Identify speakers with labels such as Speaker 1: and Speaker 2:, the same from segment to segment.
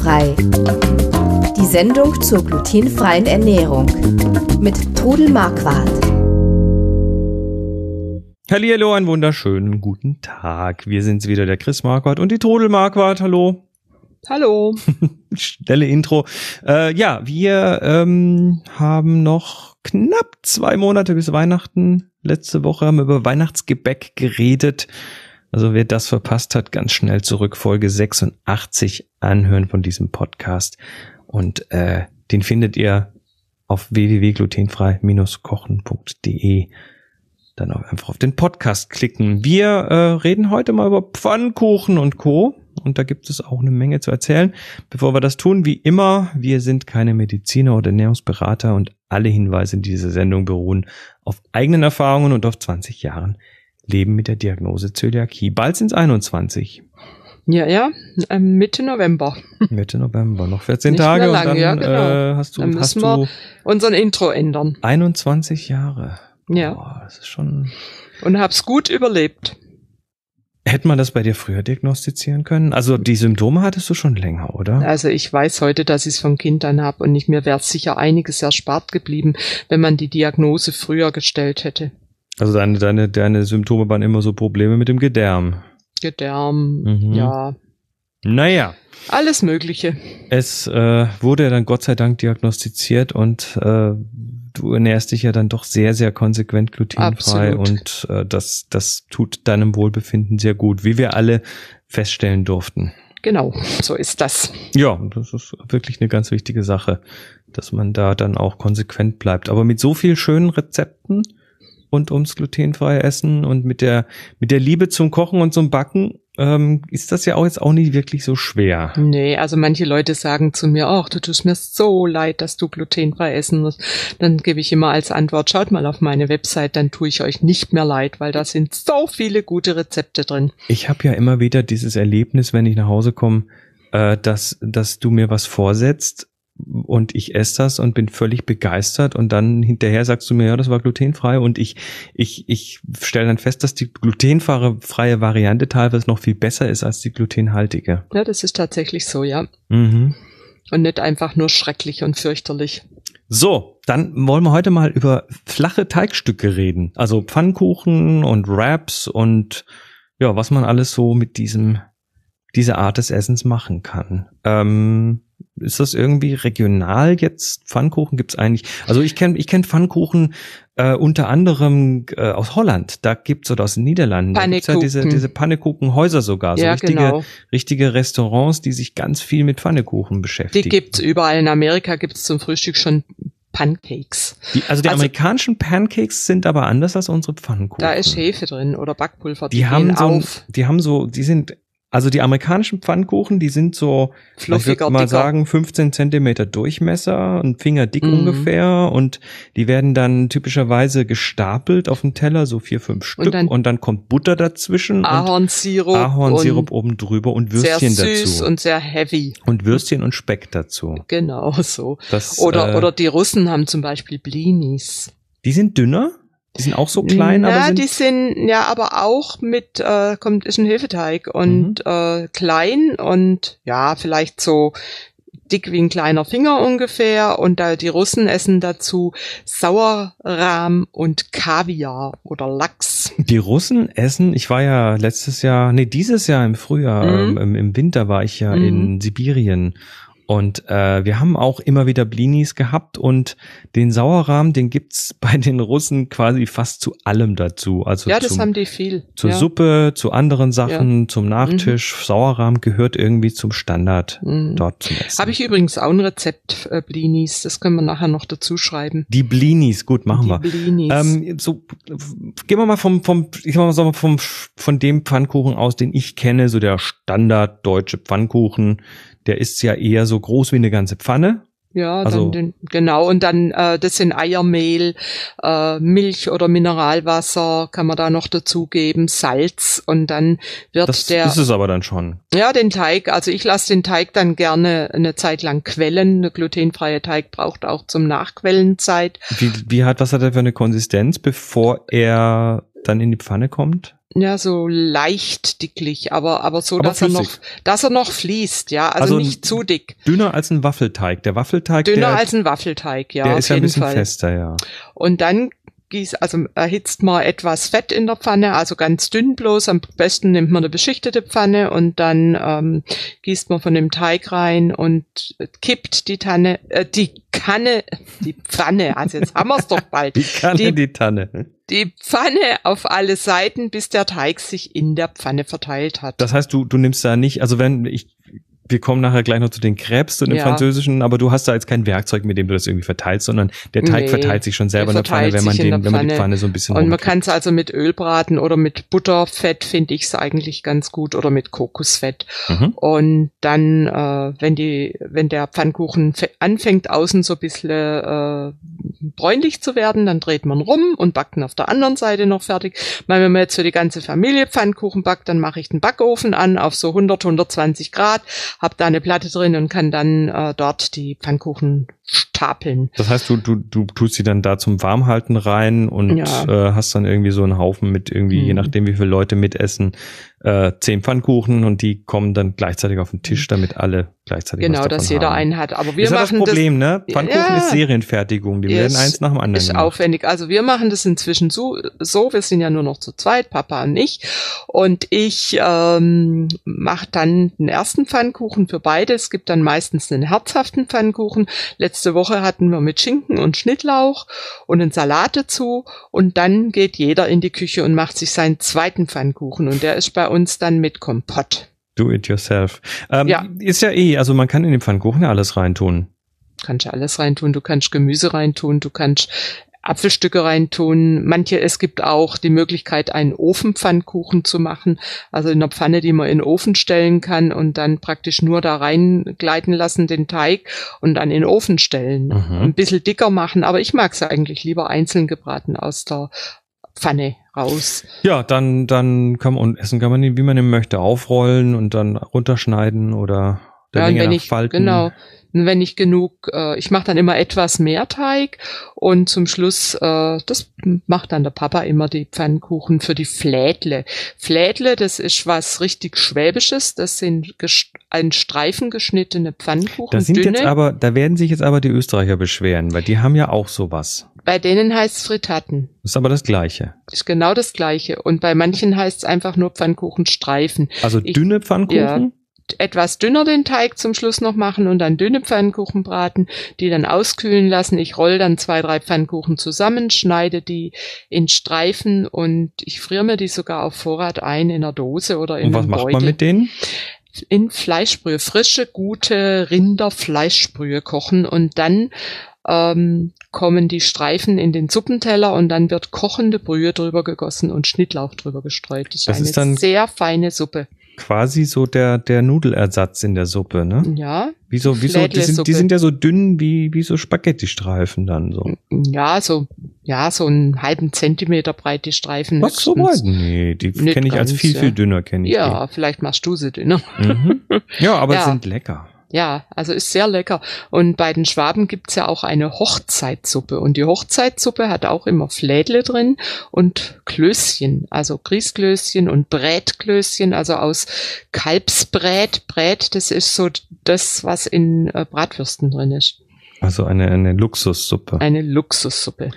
Speaker 1: Glutenfrei. Die Sendung zur glutenfreien Ernährung mit Trudel Marquardt.
Speaker 2: Hallo, einen wunderschönen guten Tag. Wir sind's wieder, der Chris Marquardt und die Trudel Marquardt. Hallo.
Speaker 3: Hallo.
Speaker 2: Schnelle Intro. Äh, ja, wir ähm, haben noch knapp zwei Monate bis Weihnachten. Letzte Woche haben wir über Weihnachtsgebäck geredet. Also wer das verpasst hat, ganz schnell zurück, Folge 86 anhören von diesem Podcast. Und äh, den findet ihr auf www.glutenfrei-kochen.de. Dann auch einfach auf den Podcast klicken. Wir äh, reden heute mal über Pfannkuchen und Co. Und da gibt es auch eine Menge zu erzählen. Bevor wir das tun, wie immer, wir sind keine Mediziner oder Ernährungsberater und alle Hinweise in dieser Sendung beruhen auf eigenen Erfahrungen und auf 20 Jahren leben mit der Diagnose Zöliakie. Bald sind es 21.
Speaker 3: Ja, ja, ähm, Mitte November.
Speaker 2: Mitte November, noch 14 Nicht Tage lang, und dann
Speaker 3: ja, genau.
Speaker 2: äh, hast du,
Speaker 3: dann
Speaker 2: hast
Speaker 3: müssen wir unseren Intro ändern.
Speaker 2: 21 Jahre.
Speaker 3: Ja.
Speaker 2: Boah, das ist schon.
Speaker 3: Und hab's gut überlebt.
Speaker 2: Hätte man das bei dir früher diagnostizieren können? Also die Symptome hattest du schon länger, oder?
Speaker 3: Also ich weiß heute, dass ich es von Kind an habe und ich, mir wäre sicher einiges erspart geblieben, wenn man die Diagnose früher gestellt hätte.
Speaker 2: Also deine, deine, deine Symptome waren immer so Probleme mit dem Gedärm.
Speaker 3: Gedärm,
Speaker 2: Mhm.
Speaker 3: ja,
Speaker 2: Naja,
Speaker 3: alles Mögliche.
Speaker 2: es äh, wurde ja dann Gott sei Dank diagnostiziert und äh, du ernährst dich ja dann doch sehr, sehr konsequent glutenfrei
Speaker 3: Absolut.
Speaker 2: und äh, das, das tut deinem Wohlbefinden sehr gut, wie wir alle feststellen durften.
Speaker 3: Genau, so ist das.
Speaker 2: Ja, das ist wirklich eine ganz wichtige Sache, dass man da dann auch konsequent bleibt. Aber mit so viel schönen Rezepten und ums glutenfreie Essen und mit der mit der Liebe zum Kochen und zum Backen ähm, ist das ja auch jetzt auch nicht wirklich so schwer.
Speaker 3: Nee, also manche Leute sagen zu mir, ach, du tust mir so leid, dass du glutenfrei essen musst. Dann gebe ich immer als Antwort, schaut mal auf meine Website, dann tue ich euch nicht mehr leid, weil da sind so viele gute Rezepte drin.
Speaker 2: Ich habe ja immer wieder dieses Erlebnis, wenn ich nach Hause komme, äh, dass dass du mir was vorsetzt und ich esse das und bin völlig begeistert und dann hinterher sagst du mir, ja, das war glutenfrei und ich ich ich stelle dann fest, dass die glutenfreie freie Variante teilweise noch viel besser ist als die glutenhaltige.
Speaker 3: Ja, das ist tatsächlich so, ja.
Speaker 2: Mhm.
Speaker 3: Und nicht einfach nur schrecklich und fürchterlich.
Speaker 2: So, dann wollen wir heute mal über flache Teigstücke reden. Also Pfannkuchen und Wraps und ja, was man alles so mit diesem, dieser Art des Essens machen kann. Ähm, ist das irgendwie regional jetzt? Pfannkuchen gibt's eigentlich. Also ich kenne ich kenn Pfannkuchen äh, unter anderem äh, aus Holland. Da gibt's oder aus den Niederlanden. Da gibt's ja diese, diese Pannekuchenhäuser sogar. So
Speaker 3: ja,
Speaker 2: richtige,
Speaker 3: genau.
Speaker 2: richtige Restaurants, die sich ganz viel mit Pfannekuchen
Speaker 3: Die
Speaker 2: beschäftigen.
Speaker 3: gibt's überall. In Amerika gibt's zum Frühstück schon Pancakes.
Speaker 2: Die, also die
Speaker 3: Also-
Speaker 2: amerikanischen Pancakes sind aber anders als unsere Pfannkuchen.
Speaker 3: Da ist Hefe drin oder Backpulver.
Speaker 2: Die haben
Speaker 3: gehen
Speaker 2: so,
Speaker 3: auf.
Speaker 2: die haben so, die sind, also die amerikanischen Pfannkuchen, die sind so, ich
Speaker 3: Fluffiger,
Speaker 2: würde mal
Speaker 3: dicker.
Speaker 2: sagen, 15 Zentimeter Durchmesser, ein Finger dick
Speaker 3: Mhm.
Speaker 2: ungefähr und die werden dann typischerweise gestapelt auf dem Teller, so vier, fünf Stück und dann, kommt Butter dazwischen und
Speaker 3: Ahornsirup.
Speaker 2: Ahornsirup
Speaker 3: und
Speaker 2: oben drüber und
Speaker 3: sehr
Speaker 2: Würstchen
Speaker 3: süß
Speaker 2: dazu.
Speaker 3: und sehr heavy.
Speaker 2: Und Würstchen und Speck dazu.
Speaker 3: Genau so.
Speaker 2: Das,
Speaker 3: Oder,
Speaker 2: äh,
Speaker 3: oder die Russen haben zum Beispiel Blinis.
Speaker 2: die sind dünner, die sind auch so klein,
Speaker 3: ja,
Speaker 2: aber sind
Speaker 3: die sind ja aber auch mit, äh, kommt, ist ein Hefeteig und
Speaker 2: Mhm.
Speaker 3: äh, klein und ja, vielleicht so dick wie ein kleiner Finger ungefähr. Und da die Russen essen dazu Sauerrahm und Kaviar oder Lachs.
Speaker 2: Die Russen essen, ich war ja letztes Jahr, nee, dieses Jahr im Frühjahr,
Speaker 3: Mhm.
Speaker 2: ähm, im, im Winter war ich ja
Speaker 3: Mhm.
Speaker 2: in Sibirien. Und äh, wir haben auch immer wieder Blinis gehabt und den Sauerrahm, den gibt's bei den Russen quasi fast zu allem dazu. Also
Speaker 3: ja, das
Speaker 2: zum,
Speaker 3: haben die viel.
Speaker 2: zur
Speaker 3: ja.
Speaker 2: Suppe, zu anderen Sachen, zum Nachtisch. Sauerrahm gehört irgendwie zum Standard
Speaker 3: Mhm.
Speaker 2: dort zum Essen.
Speaker 3: Habe ich übrigens auch ein Rezept, äh, Blinis. Das können wir nachher noch dazu schreiben.
Speaker 2: Die Blinis, gut, machen
Speaker 3: die
Speaker 2: wir.
Speaker 3: Blinis.
Speaker 2: Ähm, so, gehen wir mal vom, vom, ich sag mal so, vom, von dem Pfannkuchen aus, den ich kenne, so der Standard deutsche Pfannkuchen. Der ist ja eher so groß wie eine ganze Pfanne.
Speaker 3: Ja,
Speaker 2: Also-
Speaker 3: den, genau. Und dann, äh, das sind Eiermehl, äh, Milch oder Mineralwasser kann man da noch dazugeben, Salz und dann wird
Speaker 2: Das
Speaker 3: der,
Speaker 2: ist es aber dann schon.
Speaker 3: ja, den Teig, also ich lasse den Teig dann gerne eine Zeit lang quellen. Der glutenfreie Teig braucht auch zum Nachquellen Zeit.
Speaker 2: Wie, wie hat, was hat er für eine Konsistenz, bevor er dann in die Pfanne kommt?
Speaker 3: Ja, so leicht dicklich, aber, aber so,
Speaker 2: Aber
Speaker 3: dass er
Speaker 2: flüssig.
Speaker 3: noch, dass er noch fließt, ja. Also,
Speaker 2: Also
Speaker 3: nicht zu dick.
Speaker 2: Dünner als ein Waffelteig. Der Waffelteig,
Speaker 3: Dünner
Speaker 2: der,
Speaker 3: als ein Waffelteig, ja,
Speaker 2: der ist ja ein bisschen
Speaker 3: Fall.
Speaker 2: fester, ja.
Speaker 3: Und dann gieß, also erhitzt man etwas Fett in der Pfanne, also ganz dünn bloß. Am besten nimmt man eine beschichtete Pfanne und dann ähm, gießt man von dem Teig rein und kippt die Tanne, äh, die Kanne, die Pfanne, also jetzt haben wir es doch bald,
Speaker 2: Die Kanne,
Speaker 3: Die-
Speaker 2: die, Tanne.
Speaker 3: Die Pfanne auf alle Seiten, bis der Teig sich in der Pfanne verteilt hat.
Speaker 2: Das heißt, du, du nimmst da nicht, also wenn ich, wir kommen nachher gleich noch zu den Crepes und dem
Speaker 3: Ja.
Speaker 2: Französischen, aber du hast da jetzt kein Werkzeug, mit dem du das irgendwie verteilst, sondern der Teig
Speaker 3: Nee,
Speaker 2: verteilt sich schon selber in
Speaker 3: der
Speaker 2: Pfanne, wenn man, den,
Speaker 3: der
Speaker 2: wenn man die
Speaker 3: Pfanne.
Speaker 2: Pfanne so ein bisschen
Speaker 3: Und man kann es also mit Öl braten oder mit Butterfett, finde ich es eigentlich ganz gut, oder mit Kokosfett.
Speaker 2: Mhm.
Speaker 3: Und dann, äh, wenn die, wenn der Pfannkuchen anfängt, außen so ein bisschen äh, bräunlich zu werden, dann dreht man rum und backt ihn auf der anderen Seite noch fertig. Weil wenn man jetzt für die ganze Familie Pfannkuchen backt, dann mache ich den Backofen an auf so 100, 120 Grad, hab da eine Platte drin und kann dann äh, dort die Pfannkuchen stapeln.
Speaker 2: Das heißt, du, du, du tust sie dann da zum Warmhalten rein und
Speaker 3: Ja.
Speaker 2: äh, hast dann irgendwie so einen Haufen mit irgendwie, je
Speaker 3: Mhm.
Speaker 2: nachdem wie viele Leute mitessen, äh, zehn Pfannkuchen und die kommen dann gleichzeitig auf den Tisch, damit alle gleichzeitig
Speaker 3: Genau, dass jeder
Speaker 2: haben.
Speaker 3: einen hat. Aber wir
Speaker 2: ist ja das
Speaker 3: machen
Speaker 2: Problem, ne? Pfannkuchen
Speaker 3: Ja.
Speaker 2: ist Serienfertigung, die
Speaker 3: Ja,
Speaker 2: werden
Speaker 3: ist-
Speaker 2: eins nach dem anderen
Speaker 3: ist
Speaker 2: gemacht.
Speaker 3: aufwendig. Also wir machen das inzwischen so, so, wir sind ja nur noch zu zweit, Papa und ich. Und ich ähm, mache dann den ersten Pfannkuchen für beide. Es gibt dann meistens einen herzhaften Pfannkuchen. Letzte Woche hatten wir mit Schinken und Schnittlauch und einen Salat dazu. Und dann geht jeder in die Küche und macht sich seinen zweiten Pfannkuchen. Und der ist bei uns dann mit Kompott.
Speaker 2: Do it yourself. Ähm,
Speaker 3: Ja.
Speaker 2: Ist ja eh, also man kann in den Pfannkuchen ja alles reintun.
Speaker 3: kannst ja alles reintun. Du kannst Gemüse reintun, du kannst Apfelstücke reintun. Manche, es gibt auch die Möglichkeit, einen Ofenpfannkuchen zu machen. Also in einer Pfanne, die man in den Ofen stellen kann und dann praktisch nur da reingleiten lassen, den Teig und dann in den Ofen stellen.
Speaker 2: Mhm.
Speaker 3: Ein bisschen dicker machen, aber ich mag es eigentlich lieber einzeln gebraten aus der Pfanne raus.
Speaker 2: Ja, dann, dann kann man, und essen kann man ihn, wie man ihn möchte, aufrollen und dann runterschneiden oder der
Speaker 3: Ja,
Speaker 2: Länge nach
Speaker 3: ich,
Speaker 2: falten.
Speaker 3: genau, wenn ich genug, äh, ich mache dann immer etwas mehr Teig und zum Schluss, äh, das macht dann der Papa immer die Pfannkuchen für die Flädle. Flädle, das ist was richtig Schwäbisches, das sind ein Streifen geschnittene Pfannkuchen,
Speaker 2: Da sind
Speaker 3: dünne.
Speaker 2: jetzt aber, da werden sich jetzt aber die Österreicher beschweren, weil die haben ja auch sowas.
Speaker 3: Bei denen heißt es Fritatten.
Speaker 2: Das ist aber das Gleiche.
Speaker 3: Ist genau das Gleiche. Und bei manchen heißt es einfach nur Pfannkuchenstreifen.
Speaker 2: Also
Speaker 3: Ich-
Speaker 2: dünne Pfannkuchen.
Speaker 3: Etwas dünner den Teig zum Schluss noch machen und dann dünne Pfannkuchen braten, die dann auskühlen lassen. Ich roll dann zwei, drei Pfannkuchen zusammen, schneide die in Streifen und ich friere mir die sogar auf Vorrat ein in einer Dose oder in
Speaker 2: Und was
Speaker 3: einem
Speaker 2: macht
Speaker 3: Beutel.
Speaker 2: man mit denen?
Speaker 3: In Fleischbrühe, frische, gute Rinderfleischbrühe kochen und dann ähm, kommen die Streifen in den Suppenteller und dann wird kochende Brühe drüber gegossen und Schnittlauch drüber gestreut. Das ist
Speaker 2: Das
Speaker 3: eine
Speaker 2: ist dann-
Speaker 3: sehr feine Suppe.
Speaker 2: Quasi so der, der Nudelersatz in der Suppe, ne?
Speaker 3: Ja,
Speaker 2: Wieso, wieso, die sind, die sind ja so dünn wie, wie so Spaghetti-Streifen dann so.
Speaker 3: Ja, so, ja, so einen halben Zentimeter breit die Streifen.
Speaker 2: Was so weit? Nee, die kenne ich als
Speaker 3: ganz,
Speaker 2: viel,
Speaker 3: ja.
Speaker 2: viel dünner, kenne ich
Speaker 3: Ja, vielleicht machst du sie dünner.
Speaker 2: die. Mhm. Ja, aber
Speaker 3: Ja.
Speaker 2: sind lecker.
Speaker 3: Ja, also ist sehr lecker. Und bei den Schwaben gibt's ja auch eine Hochzeitssuppe. Und die Hochzeitssuppe hat auch immer Flädle drin und Klößchen, also Grießklößchen und Brätklößchen, also aus Kalbsbrät. Brät, das ist so das, was in äh, Bratwürsten drin ist.
Speaker 2: Also eine, eine Luxussuppe.
Speaker 3: Eine Luxussuppe.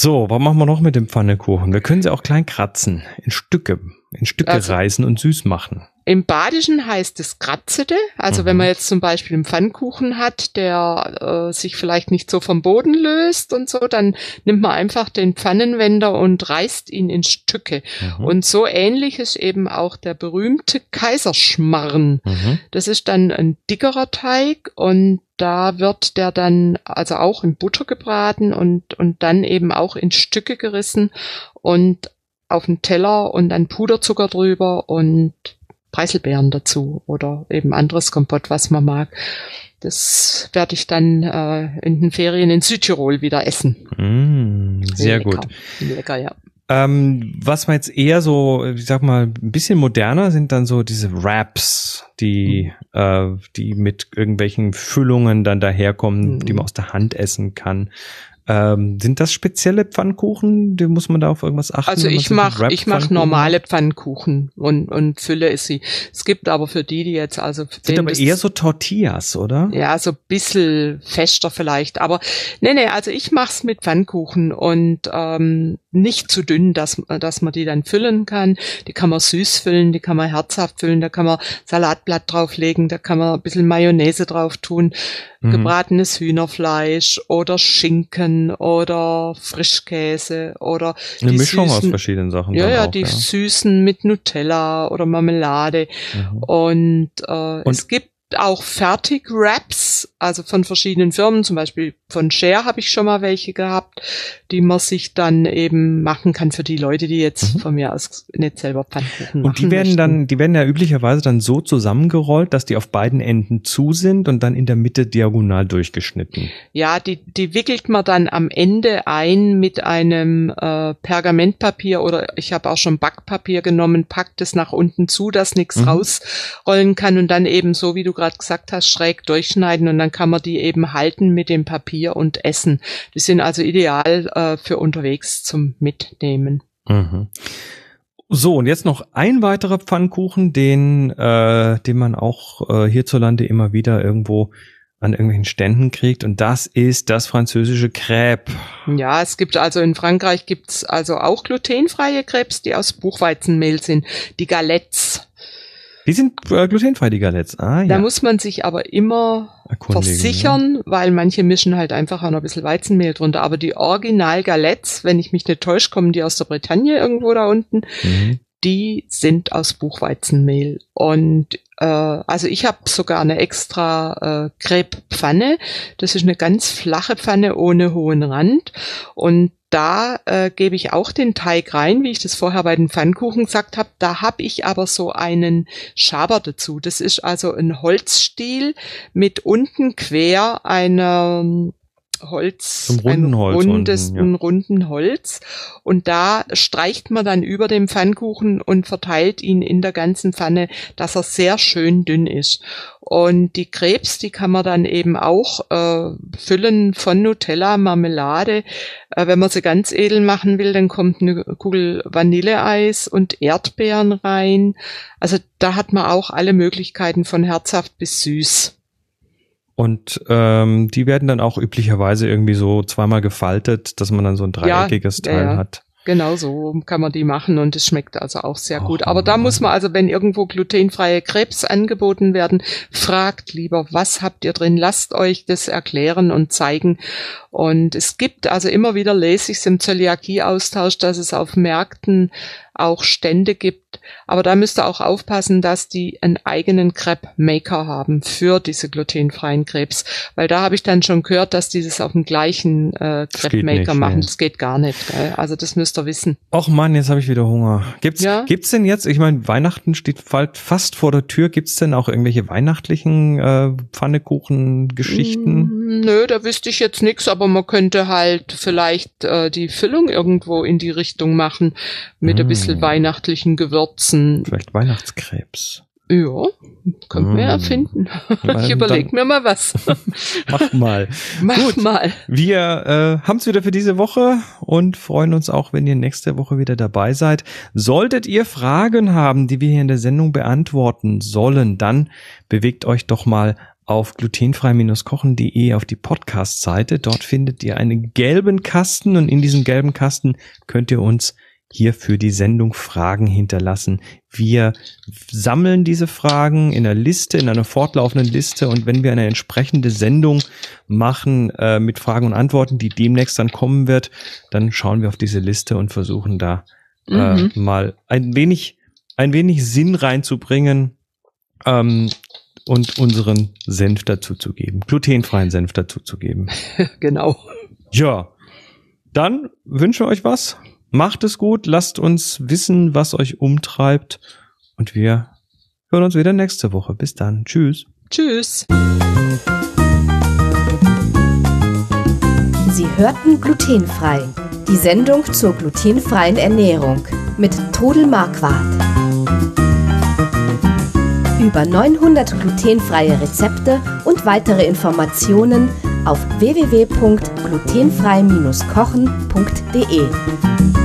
Speaker 2: So, was machen wir noch mit dem Pfannekuchen? Wir können sie auch klein kratzen, in Stücke, in Stücke
Speaker 3: Also-
Speaker 2: reißen und süß machen.
Speaker 3: Im Badischen heißt es Kratzete. Also
Speaker 2: Mhm.
Speaker 3: wenn man jetzt zum Beispiel einen Pfannkuchen hat, der äh, sich vielleicht nicht so vom Boden löst und so, dann nimmt man einfach den Pfannenwender und reißt ihn in Stücke.
Speaker 2: Mhm.
Speaker 3: Und so ähnlich ist eben auch der berühmte Kaiserschmarrn.
Speaker 2: Mhm.
Speaker 3: Das ist dann ein dickerer Teig und da wird der dann also auch in Butter gebraten und, und dann eben auch in Stücke gerissen und auf den Teller und dann Puderzucker drüber und Preiselbeeren dazu oder eben anderes Kompott, was man mag. Das werde ich dann äh, in den Ferien in Südtirol wieder essen.
Speaker 2: Mm, sehr
Speaker 3: Lecker.
Speaker 2: gut.
Speaker 3: Lecker, ja.
Speaker 2: Ähm, was man jetzt eher so, ich sag mal, ein bisschen moderner sind dann so diese Wraps, die, äh, die mit irgendwelchen Füllungen dann daherkommen,
Speaker 3: Mhm.
Speaker 2: die man aus der Hand essen kann. Ähm, sind das spezielle Pfannkuchen? Die muss man da auf irgendwas achten?
Speaker 3: Also ich mache ich mach normale Pfannkuchen und, und fülle sie. Es gibt aber für die, die jetzt also
Speaker 2: sind aber eher so Tortillas, oder?
Speaker 3: Ja, so bisschen fester vielleicht. Aber nee, nee, also ich mach's mit Pfannkuchen und ähm, nicht zu dünn, dass, dass man die dann füllen kann. Die kann man süß füllen, die kann man herzhaft füllen, da kann man Salatblatt drauflegen, da kann man ein bisschen Mayonnaise drauf tun, mhm. gebratenes Hühnerfleisch oder Schinken oder Frischkäse oder
Speaker 2: eine Mischung süßen, aus verschiedenen Sachen.
Speaker 3: Ja, ja, auch, die ja. süßen mit Nutella oder Marmelade mhm. und, äh, und es gibt auch Fertig-Wraps, also von verschiedenen Firmen, zum Beispiel von Share habe ich schon mal welche gehabt, die man sich dann eben machen kann für die Leute, die jetzt mhm. von mir aus nicht selber Pfannkuchen
Speaker 2: machen. Und die werden möchten. dann, die werden ja üblicherweise dann so zusammengerollt, dass die auf beiden Enden zu sind und dann in der Mitte diagonal durchgeschnitten.
Speaker 3: Ja, die, die wickelt man dann am Ende ein mit einem äh, Pergamentpapier oder ich habe auch schon Backpapier genommen, packt es nach unten zu, dass nichts mhm. rausrollen kann und dann eben so, wie du gerade gesagt hast, schräg durchschneiden und dann kann man die eben halten mit dem Papier und essen. Die sind also ideal äh, für unterwegs zum Mitnehmen. Mhm.
Speaker 2: So, und jetzt noch ein weiterer Pfannkuchen, den, äh, den man auch äh, hierzulande immer wieder irgendwo an irgendwelchen Ständen kriegt und das ist das französische Crêpe.
Speaker 3: Ja, es gibt also in Frankreich gibt's also auch glutenfreie Crêpes, die aus Buchweizenmehl sind, die Galettes.
Speaker 2: Die sind äh, glutenfrei, die Galettes. Ah,
Speaker 3: ja. Da muss man sich aber immer versichern, ja. weil manche mischen halt einfach auch noch ein bisschen Weizenmehl drunter. Aber die Original Galettes, wenn ich mich nicht täusche, kommen die aus der Bretagne irgendwo da unten. Mhm. Die sind aus Buchweizenmehl. Und also ich habe sogar eine extra äh, Crepe-Pfanne. Das ist eine ganz flache Pfanne ohne hohen Rand. Und da äh, gebe ich auch den Teig rein, wie ich das vorher bei den Pfannkuchen gesagt habe. Da habe ich aber so einen Schaber dazu. Das ist also ein Holzstiel mit unten quer einer Holz,
Speaker 2: ein
Speaker 3: rundes, unten, ja. runden Holz. Und da streicht man dann über dem Pfannkuchen und verteilt ihn in der ganzen Pfanne, dass er sehr schön dünn ist. Und die Krebs, die kann man dann eben auch äh, füllen von Nutella, Marmelade. Äh, wenn man sie ganz edel machen will, dann kommt eine Kugel Vanilleeis und Erdbeeren rein. Also da hat man auch alle Möglichkeiten von herzhaft bis süß.
Speaker 2: Und ähm, die werden dann auch üblicherweise irgendwie so zweimal gefaltet, dass man dann so ein dreieckiges ja, Teil ja. hat.
Speaker 3: Genau so kann man die machen und es schmeckt also auch sehr gut. Aber da muss man also, wenn irgendwo glutenfreie Krebs angeboten werden, fragt lieber, was habt ihr drin? Lasst euch das erklären und zeigen. Und es gibt also immer wieder lese ich es im Zöliakie-Austausch, dass es auf Märkten auch Stände gibt. Aber da müsst ihr auch aufpassen, dass die einen eigenen Crepe-Maker haben für diese glutenfreien Krebs. Weil da habe ich dann schon gehört, dass die das auf dem gleichen äh, Crepe-Maker machen. Nee. Das geht gar nicht. Gell? Also das müsst ihr wissen.
Speaker 2: Och Mann, jetzt habe ich wieder Hunger. Gibt's, ja? gibt's denn jetzt, ich meine, Weihnachten steht fast vor der Tür. Gibt's denn auch irgendwelche weihnachtlichen äh, Pfannekuchen-Geschichten?
Speaker 3: Mm, nö, da wüsste ich jetzt nichts, aber man könnte halt vielleicht äh, die Füllung irgendwo in die Richtung machen mit mm. ein bisschen bisschen weihnachtlichen Gewürzen.
Speaker 2: Vielleicht Weihnachtskrebs.
Speaker 3: Ja, können mm. wir erfinden. ich überlege mir mal was.
Speaker 2: Mach mal.
Speaker 3: Mach Gut. mal.
Speaker 2: Wir äh, haben es wieder für diese Woche und freuen uns auch, wenn ihr nächste Woche wieder dabei seid. Solltet ihr Fragen haben, die wir hier in der Sendung beantworten sollen, dann bewegt euch doch mal auf glutenfrei-kochen.de auf die Podcast-Seite. Dort findet ihr einen gelben Kasten und in diesem gelben Kasten könnt ihr uns hier für die Sendung Fragen hinterlassen. Wir sammeln diese Fragen in einer Liste, in einer fortlaufenden Liste und wenn wir eine entsprechende Sendung machen äh, mit Fragen und Antworten, die demnächst dann kommen wird, dann schauen wir auf diese Liste und versuchen da äh, mhm. mal ein wenig, ein wenig Sinn reinzubringen ähm, und unseren Senf dazu zu geben, glutenfreien Senf dazu zu geben.
Speaker 3: genau.
Speaker 2: Ja, dann wünsche euch was. Macht es gut, lasst uns wissen, was euch umtreibt und wir hören uns wieder nächste Woche. Bis dann. Tschüss.
Speaker 3: Tschüss.
Speaker 1: Sie hörten glutenfrei. Die Sendung zur glutenfreien Ernährung mit Trudel Marquardt. Über 900 glutenfreie Rezepte und weitere Informationen auf www.glutenfrei-kochen.de.